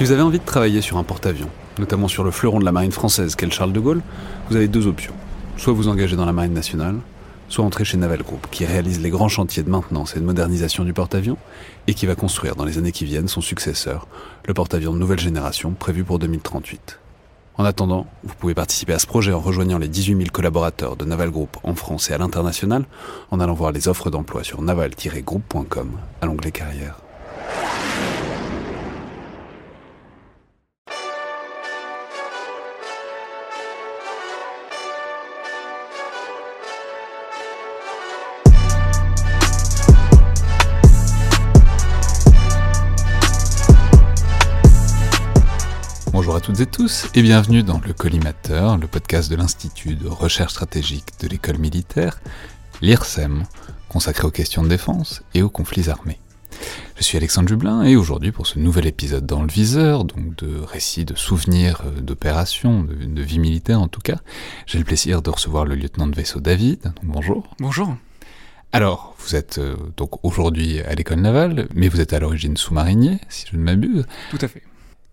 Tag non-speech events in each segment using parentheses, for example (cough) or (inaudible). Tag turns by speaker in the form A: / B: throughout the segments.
A: Si vous avez envie de travailler sur un porte-avions, notamment sur le fleuron de la marine française qu'est le Charles de Gaulle, vous avez deux options. Soit vous engagez dans la marine nationale, soit entrer chez Naval Group, qui réalise les grands chantiers de maintenance et de modernisation du porte-avions, et qui va construire dans les années qui viennent son successeur, le porte-avions de nouvelle génération prévu pour 2038. En attendant, vous pouvez participer à ce projet en rejoignant les 18 000 collaborateurs de Naval Group en France et à l'international, en allant voir les offres d'emploi sur naval-group.com à l'onglet carrière. Toutes et tous et bienvenue dans le Collimateur, le podcast de l'Institut de recherche stratégique de l'école militaire, l'IRSEM, consacré aux questions de défense et aux conflits armés. Je suis Alexandre Jublin et aujourd'hui pour ce nouvel épisode dans le viseur, donc de récits, de souvenirs euh, d'opérations, de, de, vie militaire en tout cas, j'ai le plaisir de recevoir le lieutenant de vaisseau David. Donc bonjour.
B: Bonjour.
A: Alors, vous êtes euh, donc aujourd'hui à l'école navale, mais vous êtes à l'origine sous-marinier, si je ne m'abuse.
B: Tout à fait.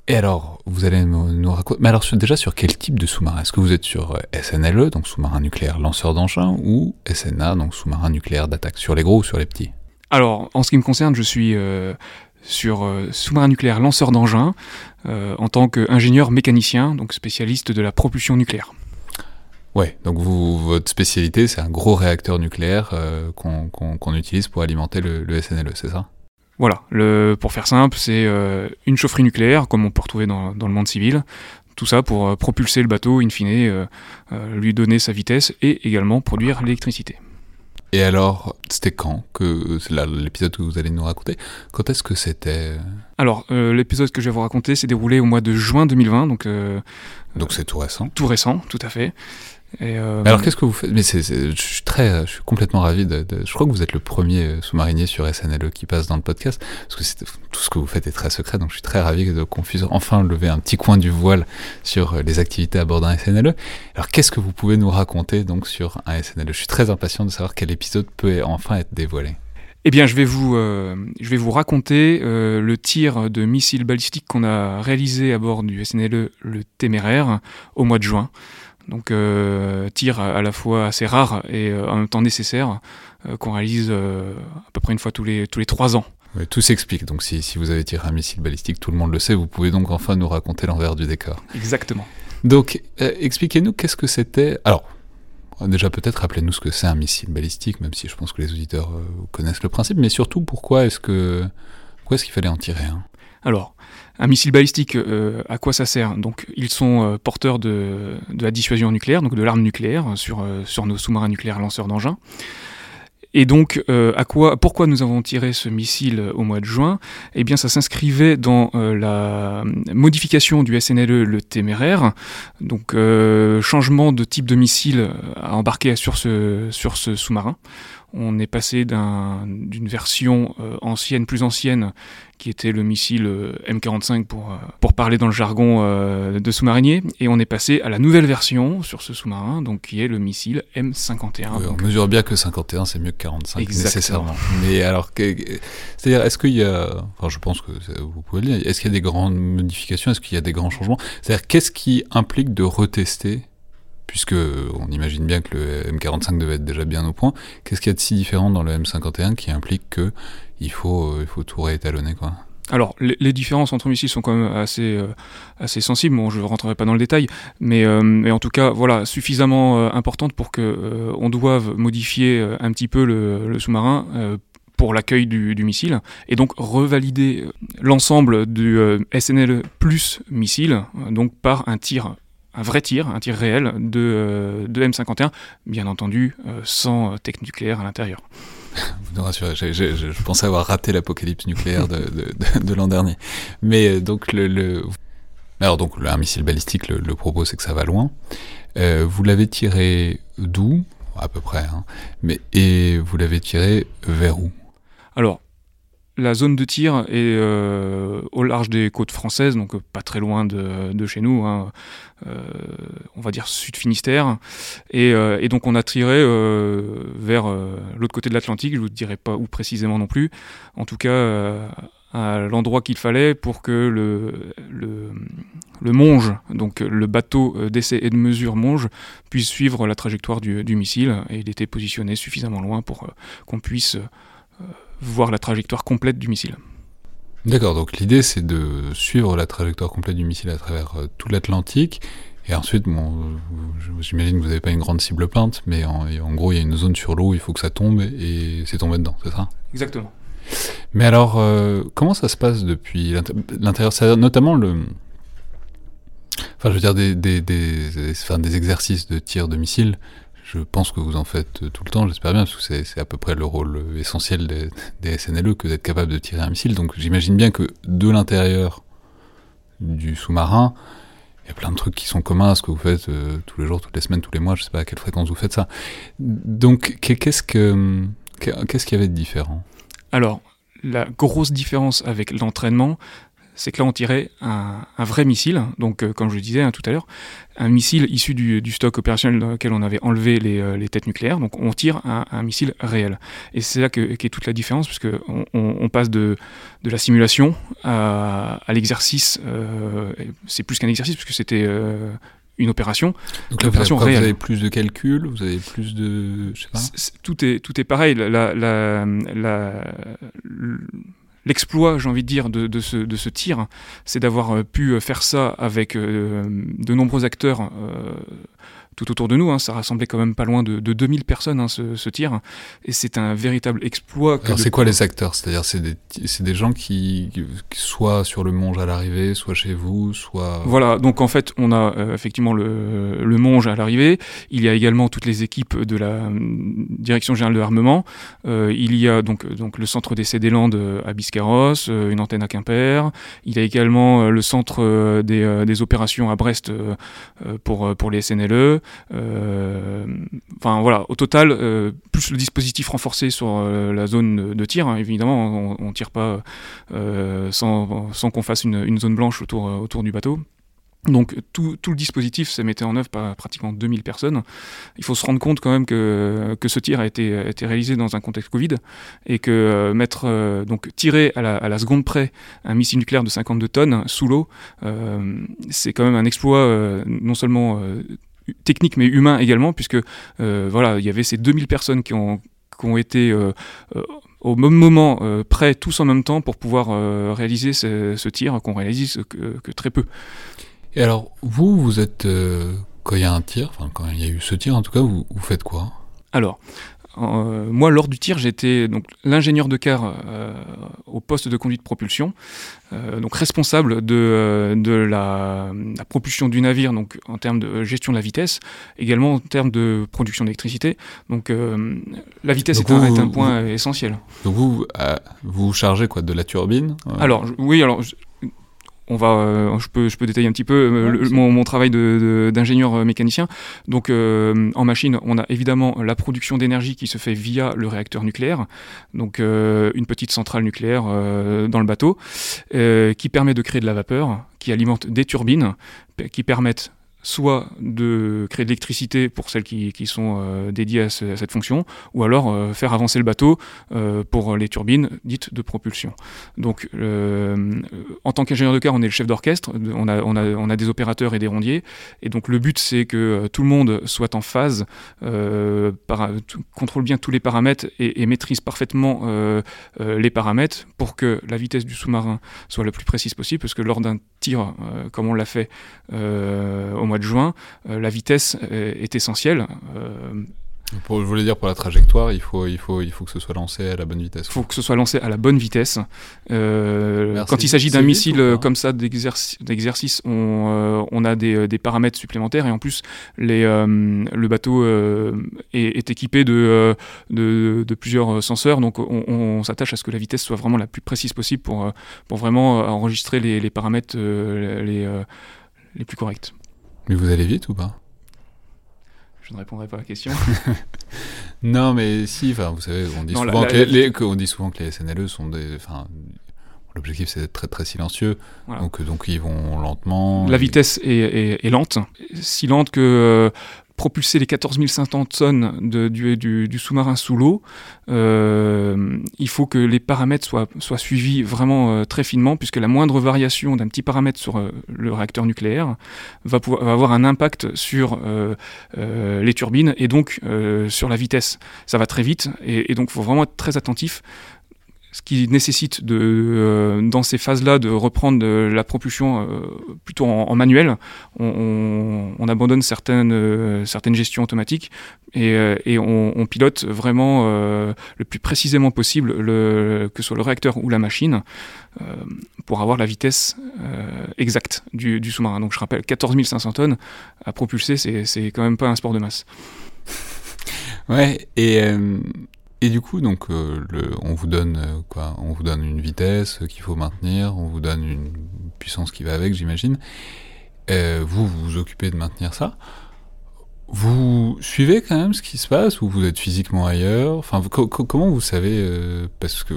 A: Et alors, vous allez nous raconter. Mais alors, déjà, sur quel type de sous-marin? Est-ce que vous êtes sur euh, SNLE, donc sous-marin nucléaire lanceur d'engins, ou SNA, donc sous-marin nucléaire d'attaque Sur les gros ou sur les petits?
B: Alors, en ce qui me concerne, je suis euh, sur euh, sous-marin nucléaire lanceur d'engins euh, en tant qu'ingénieur mécanicien, donc spécialiste de la propulsion nucléaire.
A: Ouais, donc vous, votre spécialité, c'est un gros réacteur nucléaire qu'on qu qu utilise pour alimenter le, le SNLE, c'est ça?
B: Voilà, le, pour faire simple, c'est euh, une chaufferie nucléaire, comme on peut retrouver dans, dans le monde civil. Tout ça pour euh, propulser le bateau, in fine, euh, lui donner sa vitesse et également produire l'électricité.
A: Et alors, c'était quand que c'est l'épisode que vous allez nous raconter Quand est-ce que c'était
B: Alors, l'épisode que je vais vous raconter s'est déroulé au mois de juin 2020, donc
A: donc c'est tout récent.
B: Tout récent, tout à fait.
A: Et euh, Alors qu'est-ce que vous faites? Mais c'est, je suis très, je suis complètement ravi. De, de, je crois que vous êtes le premier sous-marinier sur SNLE qui passe dans le podcast, parce que tout ce que vous faites est très secret. Donc je suis très ravi qu'on puisse enfin lever un petit coin du voile sur les activités à bord d'un SNLE. Alors qu'est-ce que vous pouvez nous raconter donc sur un SNLE Je suis très impatient de savoir quel épisode peut enfin être dévoilé.
B: Eh bien, je vais vous, euh, je vais vous raconter euh, le tir de missiles balistiques qu'on a réalisé à bord du SNLE le Téméraire au mois de juin. Donc, euh, tir à la fois assez rare et euh, en même temps nécessaire euh, qu'on réalise à peu près une fois tous les, tous les trois ans.
A: Oui, tout s'explique. Donc, si, si, vous avez tiré un missile balistique, tout le monde le sait. Vous pouvez donc enfin nous raconter l'envers du décor.
B: Exactement.
A: Donc, expliquez-nous qu'est-ce que c'était. Alors, Déjà, peut-être rappelez-nous ce que c'est un missile balistique, même si je pense que les auditeurs euh, connaissent le principe, mais surtout pourquoi est-ce que pourquoi est-ce qu'il fallait en tirer un?
B: Alors, un missile balistique, euh, à quoi ça sert Donc, ils sont euh, porteurs de, de, la dissuasion nucléaire, donc de l'arme nucléaire sur, sur nos sous-marins nucléaires lanceurs d'engins. Et donc, euh, à quoi, pourquoi nous avons tiré ce missile au mois de juin? Eh bien, ça s'inscrivait dans euh, la modification du SNLE, le téméraire, donc euh, changement de type de missile à embarquer sur ce, sur ce sous-marin. On est passé d'une un, version euh, ancienne, plus ancienne, qui était le missile euh, M45 pour, euh, pour parler dans le jargon de sous-marinier, et on est passé à la nouvelle version sur ce sous-marin, donc qui est le missile M51.
A: Oui, on mesure bien que 51 c'est mieux que 45
B: Exactement.
A: nécessairement. Mais alors, c'est-à-dire, est-ce qu'il y a, enfin, je pense que vous pouvez le dire, est-ce qu'il y a des grandes modifications, est-ce qu'il y a des grands changements? C'est-à-dire, qu'est-ce qui implique de retester puisque on imagine bien que le M45 devait être déjà bien au point, qu'est-ce qu'il y a de si différent dans le M51 qui implique que il faut, euh, il faut tout réétalonner quoi?
B: Alors, les, différences entre missiles sont quand même assez, euh, assez sensibles. Bon, je ne rentrerai pas dans le détail, mais, euh, mais en tout cas, voilà, suffisamment euh, importantes pour que on doive modifier un petit peu le, sous-marin pour l'accueil du, du, missile et donc revalider l'ensemble du SNL plus missile, donc par un tir un vrai tir, un tir réel de, euh, de M51, bien entendu euh, sans tech nucléaire à l'intérieur. (laughs)
A: Vous nous rassurez, je, je, je, je, pensais avoir raté l'apocalypse nucléaire de, de, de, de l'an dernier. Mais euh, donc, le, le, alors donc, un missile balistique, le, le propos c'est que ça va loin. Euh, vous l'avez tiré d'où? À peu près. Hein. Mais, et vous l'avez tiré vers où?
B: Alors, la zone de tir est euh, au large des côtes françaises, donc euh, pas très loin de, chez nous, hein, euh, on va dire sud Finistère. Et, donc on a tiré vers l'autre côté de l'Atlantique, je vous dirai pas où précisément non plus. En tout cas, à l'endroit qu'il fallait pour que le, le, monge, donc le bateau d'essai et de mesure monge, puisse suivre la trajectoire du missile. Et il était positionné suffisamment loin pour qu'on puisse voir la trajectoire complète du missile.
A: D'accord, donc l'idée c'est de suivre la trajectoire complète du missile à travers tout l'Atlantique et ensuite, bon, j'imagine que vous n'avez pas une grande cible peinte, mais en, gros, il y a une zone sur l'eau, il faut que ça tombe, et c'est tombé dedans, c'est ça?
B: Exactement.
A: Mais alors, euh, comment ça se passe depuis l'intérieur? Notamment le. Enfin, je veux dire, des, des, des, des, exercices de tir de missiles, je pense que vous en faites tout le temps, j'espère bien, parce que c'est à peu près le rôle essentiel des, SNLE que d'être capable de tirer un missile. Donc j'imagine bien que de l'intérieur du sous-marin, il y a plein de trucs qui sont communs à ce que vous faites euh, tous les jours, toutes les semaines, tous les mois, je sais pas à quelle fréquence vous faites ça. Donc, qu'est-ce que qu'est-ce qu'il y avait de différent?
B: Alors, la grosse différence avec l'entraînement, c'est que là on tirait un, vrai missile, donc euh, comme je le disais hein, tout à l'heure, un missile issu du, stock opérationnel dans lequel on avait enlevé les, euh, têtes nucléaires, donc on tire un, missile réel. Et c'est là qu'est toute la différence, puisque on, passe de, la simulation à, l'exercice, euh, c'est plus qu'un exercice, puisque c'était une opération.
A: Donc vous avez, vous avez, plus de calculs, vous avez plus de... Je sais pas.
B: tout, est, tout est pareil. la, la, l'exploit, j'ai envie de dire, de, ce, tir, c'est d'avoir euh, pu euh, faire ça avec euh, de nombreux acteurs tout autour de nous. Hein, ça rassemblait quand même pas loin de, de 2000 personnes, hein, ce, tir. Et c'est un véritable exploit.
A: Alors, c'est quoi les acteurs? C'est-à-dire, c'est des, des, gens qui, soit sur le Monge à l'arrivée, soit chez vous, soit.
B: Voilà, donc en fait, on a euh, effectivement le, le Monge à l'arrivée. Il y a également toutes les équipes de la euh, Direction Générale de l'Armement. Euh, il y a donc, donc le centre d'essai des Landes à Biscarrosse, une antenne à Quimper. Il y a également le centre des, des opérations à Brest pour, pour les SNLE. Euh, enfin voilà, au total, euh, plus le dispositif renforcé sur euh, la zone de tir, hein, évidemment, on, ne tire pas sans, qu'on fasse une, zone blanche autour, autour du bateau. Donc tout, tout, le dispositif s'est mis en œuvre par pratiquement 2000 personnes. Il faut se rendre compte quand même que, que ce tir a été, été réalisé dans un contexte Covid et que mettre donc tirer à la, seconde près un missile nucléaire de 52 tonnes sous l'eau, c'est quand même un exploit non seulement technique mais humain également, puisque euh, voilà, il y avait ces 2000 personnes qui ont, qui ont été euh, euh, au même moment prêts tous en même temps pour pouvoir réaliser ce, tir qu'on réalise que, que, très peu.
A: Et alors, vous, vous êtes, quand il y a un tir, enfin quand il y a eu ce tir en tout cas, vous, vous faites quoi?
B: Alors, euh, moi, lors du tir, j'étais donc l'ingénieur de car euh, au poste de conduite de propulsion, euh, donc responsable de, de la, propulsion du navire, donc en termes de gestion de la vitesse, également en termes de production d'électricité. Donc, la vitesse est, un, point essentiel.
A: Donc vous, vous chargez quoi de la turbine
B: Alors oui, alors on va, euh, je, peux, je peux détailler un petit peu euh, mon, travail d'ingénieur euh, mécanicien. Donc en machine, on a évidemment la production d'énergie qui se fait via le réacteur nucléaire, donc une petite centrale nucléaire dans le bateau, qui permet de créer de la vapeur, qui alimente des turbines, qui permettent soit de créer de l'électricité pour celles qui, qui sont euh, dédiées à, cette fonction, ou alors euh, faire avancer le bateau euh, pour les turbines dites de propulsion. Donc, en tant qu'ingénieur de car, on est le chef d'orchestre, on a, on, a, on a, des opérateurs et des rondiers, et donc le but c'est que tout le monde soit en phase, contrôle bien tous les paramètres et, et maîtrise parfaitement les paramètres pour que la vitesse du sous-marin soit la plus précise possible, parce que lors d'un tir, comme on l'a fait au mois de juin, euh, la vitesse est essentielle.
A: Euh, pour, je voulais dire pour la trajectoire, il faut, il, faut, il faut que ce soit lancé à la bonne vitesse.
B: Il faut que ce soit lancé à la bonne vitesse. Euh, quand il s'agit d'un missile comme ça d'exercice, on, on, a des, des, paramètres supplémentaires et en plus les, le bateau est, équipé de, de, de, plusieurs senseurs, donc on, on s'attache à ce que la vitesse soit vraiment la plus précise possible pour, pour vraiment enregistrer les, les paramètres les, les plus corrects.
A: Mais vous allez vite ou pas?
B: Je ne répondrai pas à la question. (laughs)
A: non, mais si, enfin, vous savez, on dit, souvent que les, on dit souvent que les SNLE sont des. Enfin, L'objectif, c'est d'être très très silencieux. Donc, donc, ils vont lentement.
B: La vitesse est, est, lente. Si lente que propulser les 14 500 tonnes du, sous-marin sous l'eau, euh, il faut que les paramètres soient, suivis vraiment euh, très finement, puisque la moindre variation d'un petit paramètre sur euh, le réacteur nucléaire va, avoir un impact sur les turbines et donc sur la vitesse. Ça va très vite, et donc il faut vraiment être très attentif ce qui nécessite de, euh, dans ces phases-là de reprendre la propulsion euh, plutôt en, manuel. On, abandonne certaines, euh, certaines gestions automatiques et, on, pilote vraiment le plus précisément possible, le, que ce soit le réacteur ou la machine, pour avoir la vitesse exacte du, du sous-marin. Donc je rappelle, 14 500 tonnes à propulser, c'est quand même pas un sport de masse.
A: Ouais, et et du coup, donc, euh, on vous donne euh, On vous donne une vitesse qu'il faut maintenir, on vous donne une puissance qui va avec, j'imagine. Euh, vous, vous vous occupez de maintenir ça. Vous suivez quand même ce qui se passe ou vous êtes physiquement ailleurs? Enfin, comment vous savez Parce que,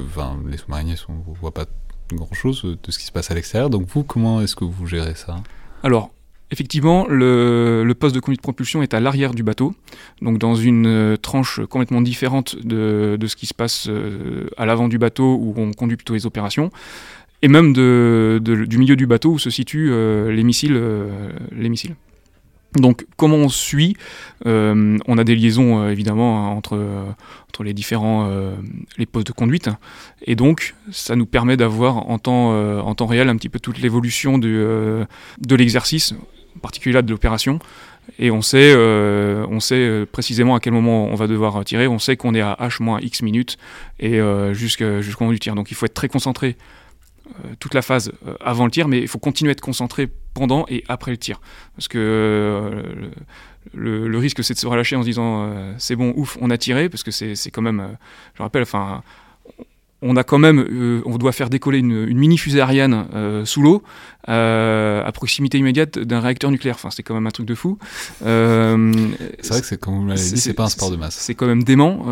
A: les sous-mariniers, ne voit pas grand-chose de ce qui se passe à l'extérieur. Donc vous, comment est-ce que vous gérez ça?
B: Alors, Effectivement, le, poste de conduite de propulsion est à l'arrière du bateau, donc dans une euh, tranche complètement différente de, ce qui se passe euh, à l'avant du bateau où on conduit plutôt les opérations, et même du milieu du bateau où se situent euh, les missiles. les missiles. Donc comment on suit On a des liaisons évidemment hein, entre, les différents les postes de conduite et donc ça nous permet d'avoir en temps réel un petit peu toute l'évolution de l'exercice là de l'opération. Et on sait, euh, on sait euh, précisément à quel moment on va devoir tirer. On sait qu'on est à H-X minutes et euh, jusqu'au moment du tir. Donc il faut être très concentré toute la phase avant le tir, mais il faut continuer à être concentré pendant et après le tir. Parce que le, risque, c'est de se relâcher en se disant c'est bon, ouf, on a tiré, parce que c'est quand même, je rappelle, enfin on a quand même, euh, on doit faire décoller une, mini fusée Ariane euh, sous l'eau, euh, à proximité immédiate d'un réacteur nucléaire. Enfin, c'est quand même un truc de fou.
A: c'est vrai que c'est, comme vous l'avez dit, c'est pas un sport de masse.
B: C'est quand même dément.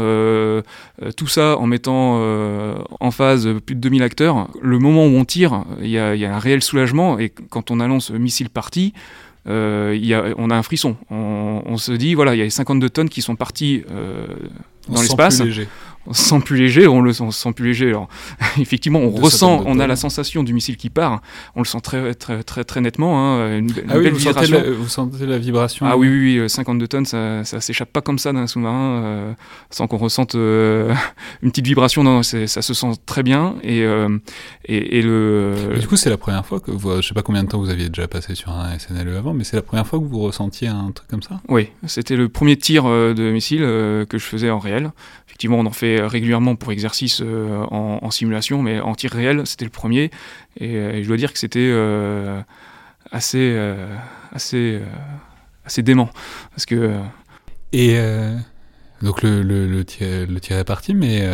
B: tout ça en mettant en phase plus de 2000 acteurs. Le moment où on tire, il y, y, a un réel soulagement. Et quand on annonce missile parti, y a, on a un frisson. On, on, se dit, voilà, il y a 52 tonnes qui sont parties dans l'espace on se sent plus léger, on le sent, sent plus léger. Alors, (laughs) effectivement, on ressent, on a la sensation du missile qui part. On le sent très, très, très, très nettement. Hein, une,
A: ah oui, vous, Sentez la, vous sentez la vibration
B: Ah oui, oui, oui 52 tonnes, ça, ça s'échappe pas comme ça d'un sous-marin euh, sans qu'on ressente euh, (laughs) une petite vibration. Non, ça se sent très bien. Et, euh, et, le.
A: du coup, c'est la première fois que vous, je sais pas combien de temps vous aviez déjà passé sur un SNLE avant, mais c'est la première fois que vous ressentiez un truc comme ça?
B: Oui, c'était le premier tir de missile que je faisais en réel. Effectivement, on en fait régulièrement pour exercice euh, en, simulation, mais en tir réel, c'était le premier. Et, euh, je dois dire que c'était euh, assez, assez, assez dément. Parce que.
A: Et donc le, le, le tir est parti, mais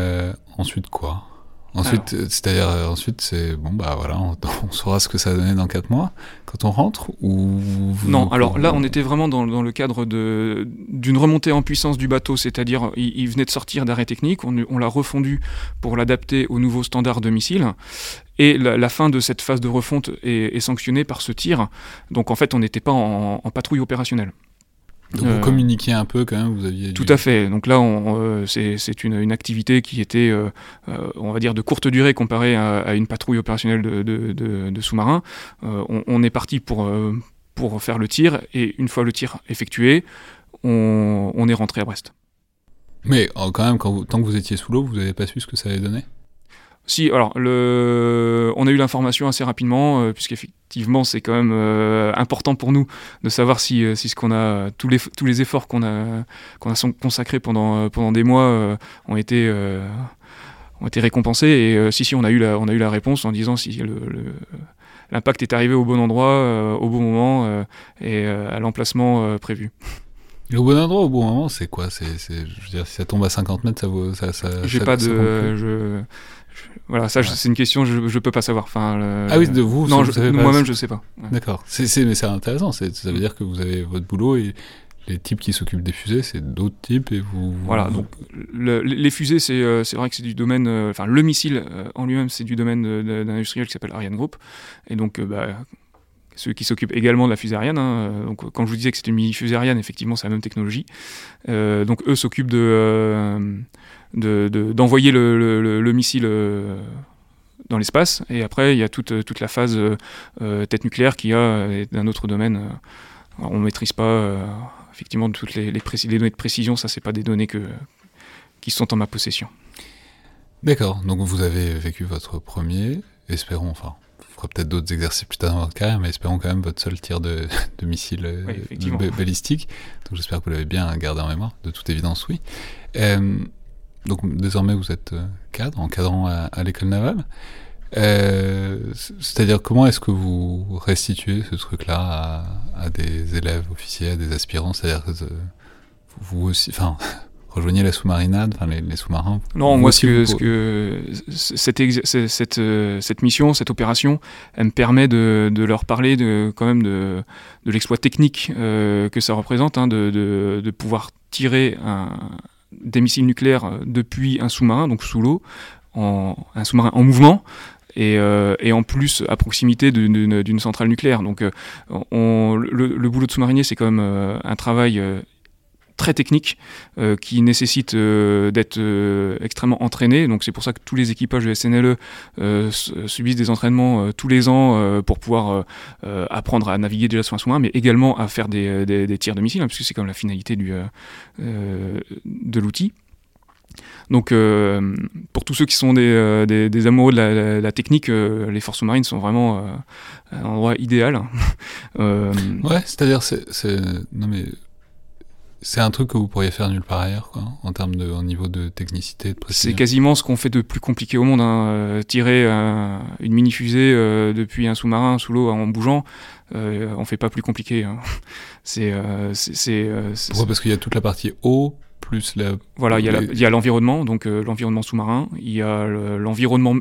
A: ensuite quoi? Ensuite, c'est-à-dire ensuite c'est bon bah voilà, on, (laughs) saura ce que ça donner dans 4 mois quand on rentre ou
B: Non, alors là on était vraiment dans, dans le cadre d'une remontée en puissance du bateau, c'est-à-dire il, venait de sortir d'arrêt technique, on, on l'a refondu pour l'adapter aux nouveaux standards de missiles. Et la, fin de cette phase de refonte est, est, sanctionnée par ce tir. Donc en fait, on n'était pas en, en patrouille opérationnelle.
A: Donc vous euh, communiquiez un peu quand même, vous aviez...
B: Tout à fait. Donc là, euh, c'est une, une, activité qui était, euh, on va dire, de courte durée comparée à, une patrouille opérationnelle de, de, de, sous-marins. On, est parti pour, pour faire le tir, et une fois le tir effectué, on, on est rentré à Brest.
A: Mais quand même, quand tant que vous étiez sous l'eau, vous n'avez pas su ce que ça allait donner?
B: Si, alors, le... on a eu l'information assez rapidement, euh, puisqu'effectivement, c'est quand même euh, important pour nous de savoir si, euh, si ce qu'on a, tous les, tous les efforts qu'on a, qu'on a consacrés pendant, pendant des mois ont été, ont été récompensés. Et si, si, on a, eu la, on a eu la réponse en disant si l'impact est arrivé au bon endroit, au bon moment et à l'emplacement prévu.
A: Et au bon endroit, au bon moment, c'est quoi? C'est, Je veux dire, si ça tombe à 50 mètres, ça vaut. Ça, ça,
B: J'ai pas de. Je, voilà, ça, c'est une question, je, je peux pas savoir. Enfin,
A: Ah oui, de vous
B: Non, moi-même, je sais pas.
A: D'accord. C'est, mais c'est intéressant. Ça veut dire que vous avez votre boulot et les types qui s'occupent des fusées, c'est d'autres types et vous.
B: Voilà. Donc, les fusées, c'est, euh, c'est vrai que c'est du domaine. Euh, enfin, le missile euh, en lui-même, c'est du domaine d'un industriel qui s'appelle Ariane Group. Et donc, bah, ceux qui s'occupent également de la fusée Ariane. Hein. Donc, quand je vous disais que c'était une mini-fusée Ariane, effectivement, c'est la même technologie. donc, eux s'occupent de, d'envoyer le, missile dans l'espace. Et après, il y a toute, toute la phase tête nucléaire qui a d'un autre domaine. on ne maîtrise pas effectivement toutes les, données de précision. Ça, c'est pas des données qui sont en ma possession.
A: D'accord. Donc, vous avez vécu votre premier, espérons, enfin, fera peut-être d'autres exercices plus tard dans votre carrière, mais espérons quand même votre seul tir de, (laughs) de missile euh, balistique. Donc j'espère que vous l'avez bien gardé en mémoire, de toute évidence, oui. Euh, donc désormais vous êtes euh, cadre, encadrant à, à l'école navale. C'est-à-dire comment est-ce que vous restituez ce truc-là à, à, des élèves officiers, à des aspirants? C'est-à-dire que vous aussi, enfin rejoignez la sous-marinade, enfin les, sous-marins
B: Non, moi, ce que, ce que cette, cette, euh, cette, mission, cette opération, elle me permet de, de leur parler de, quand même de, de l'exploit technique euh, que ça représente, hein, de, de, pouvoir tirer un, des missiles nucléaires depuis un sous-marin, donc sous l'eau, en, un sous-marin en mouvement, et, euh, et, en plus à proximité d'une centrale nucléaire. Donc on, le, le, boulot de sous-marinier, c'est quand même un travail très technique euh, qui nécessite euh, d'être euh, extrêmement entraîné. Donc c'est pour ça que tous les équipages de SNLE subissent des entraînements tous les ans pour pouvoir apprendre à naviguer déjà sur un sous-marin, mais également à faire des, des, tirs de missiles, hein, puisque c'est comme la finalité de l'outil. Donc, pour tous ceux qui sont des, des, amoureux de la, technique, les forces sous-marines sont vraiment un endroit idéal. (laughs)
A: ouais, c'est-à-dire, c'est, non mais c'est un truc que vous pourriez faire nulle part ailleurs, quoi, en termes de, niveau de technicité, de
B: précision. C'est quasiment ce qu'on fait de plus compliqué au monde. Hein. Euh, tirer une mini fusée euh, depuis un sous-marin sous l'eau en bougeant, euh, on fait pas plus compliqué. Hein. (laughs) C'est, c'est,
A: Pourquoi? Parce qu'il y a toute la partie eau plus la.
B: Voilà, il y a l'environnement, donc l'environnement sous-marin. Il y a l'environnement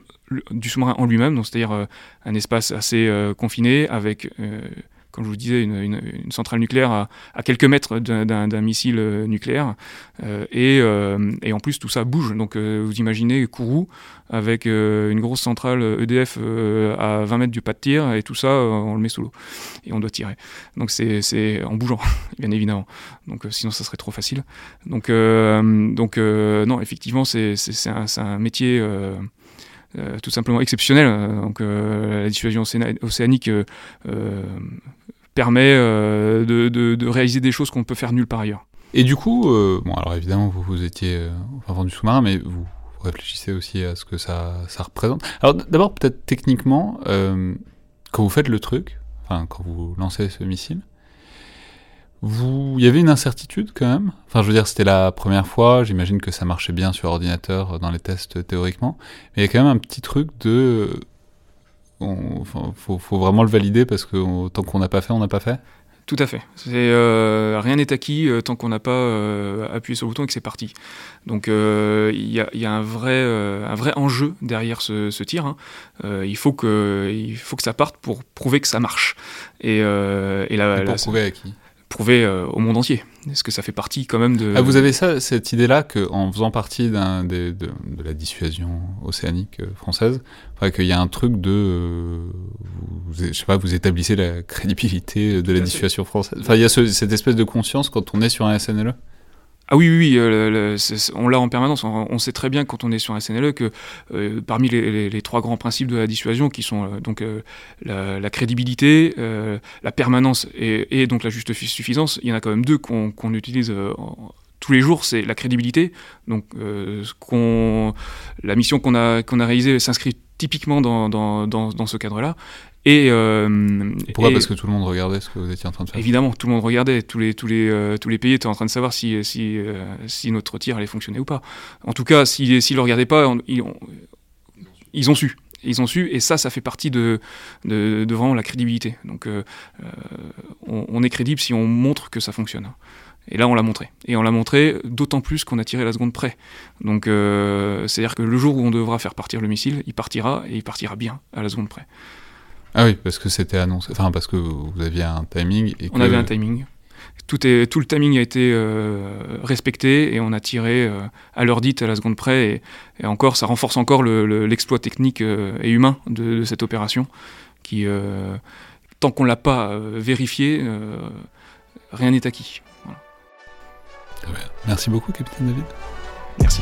B: du sous-marin en lui-même, donc c'est-à-dire un espace assez confiné avec comme je vous disais, une, centrale nucléaire à, quelques mètres d'un missile euh, nucléaire. Euh, euh, et, en plus, tout ça bouge. Donc, vous imaginez Kourou avec une grosse centrale EDF e à 20 mètres du pas de tir, et tout ça, on le met sous l'eau. Et on doit tirer. Donc, c'est en bougeant, (laughs) bien évidemment. Donc, sinon, ça serait trop facile. Donc, non, effectivement, c'est un, métier. Tout simplement exceptionnel. Donc la dissuasion océanique permet de, de, réaliser des choses qu'on peut faire nulle part ailleurs.
A: Et du coup, bon alors évidemment vous, vous étiez avant du sous-marin, mais vous réfléchissez aussi à ce que ça, représente. Alors d'abord peut-être techniquement, quand vous faites le truc, enfin quand vous lancez ce missile, vous, il y avait une incertitude quand même? Enfin, je veux dire, c'était la première fois. J'imagine que ça marchait bien sur ordinateur dans les tests théoriquement. Mais il y a quand même un petit truc de, il faut, faut, vraiment le valider parce que tant qu'on n'a pas fait, on n'a pas fait.
B: Tout à fait. Euh, rien n'est acquis euh, tant qu'on n'a pas euh, appuyé sur le bouton et que c'est parti. Donc il y a, y, a, un vrai un vrai enjeu derrière ce, ce tir. Hein. il faut que il faut que ça parte pour prouver que ça marche.
A: Et, et, la, et pour prouver à qui?
B: Prouver euh, au monde entier. Est-ce que ça fait partie quand même de...
A: Ah, vous avez ça, cette idée-là qu'en faisant partie de, la dissuasion océanique euh, française, qu'il y a un truc de... Euh, vous, je sais pas, vous établissez la crédibilité de la dissuasion française. Enfin, il y a cette espèce de conscience quand on est sur un SNLE
B: ah oui, oui, oui euh, on l'a en permanence. On, sait très bien quand on est sur un SNLE que euh, parmi les, trois grands principes de la dissuasion, qui sont euh, donc la, crédibilité, la permanence et, donc la juste suffisance, il y en a quand même deux qu'on utilise tous les jours, c'est la crédibilité. Donc, la mission qu'on a, réalisée s'inscrit typiquement dans ce cadre-là.
A: Et, euh, Pourquoi Parce que tout le monde regardait ce que vous étiez en train de faire.
B: Évidemment, tout le monde regardait. Tous les, tous les, euh, tous les pays étaient en train de savoir si, si, euh, si notre tir allait fonctionner ou pas. En tout cas, s'ils si, ne le regardaient pas, ils, ont, ils ont su. Ils ont su, et ça, ça fait partie de, de, de vraiment la crédibilité. Donc, on, on, est crédible si on montre que ça fonctionne. Et là, on l'a montré. Et on l'a montré d'autant plus qu'on a tiré la seconde près. Donc, c'est-à-dire que le jour où on devra faire partir le missile, il partira, et il partira bien à la seconde près.
A: Ah oui, parce que c'était annoncé, enfin parce que vous aviez un timing. Et
B: on avait un timing. Tout, est, tout le timing a été euh, respecté et on a tiré euh, à l'heure dite, à la seconde près. Et, encore, ça renforce encore l'exploit technique euh, et humain de, cette opération qui tant qu'on l'a pas vérifié, rien n'est acquis.
A: Merci beaucoup, capitaine David.
B: Merci.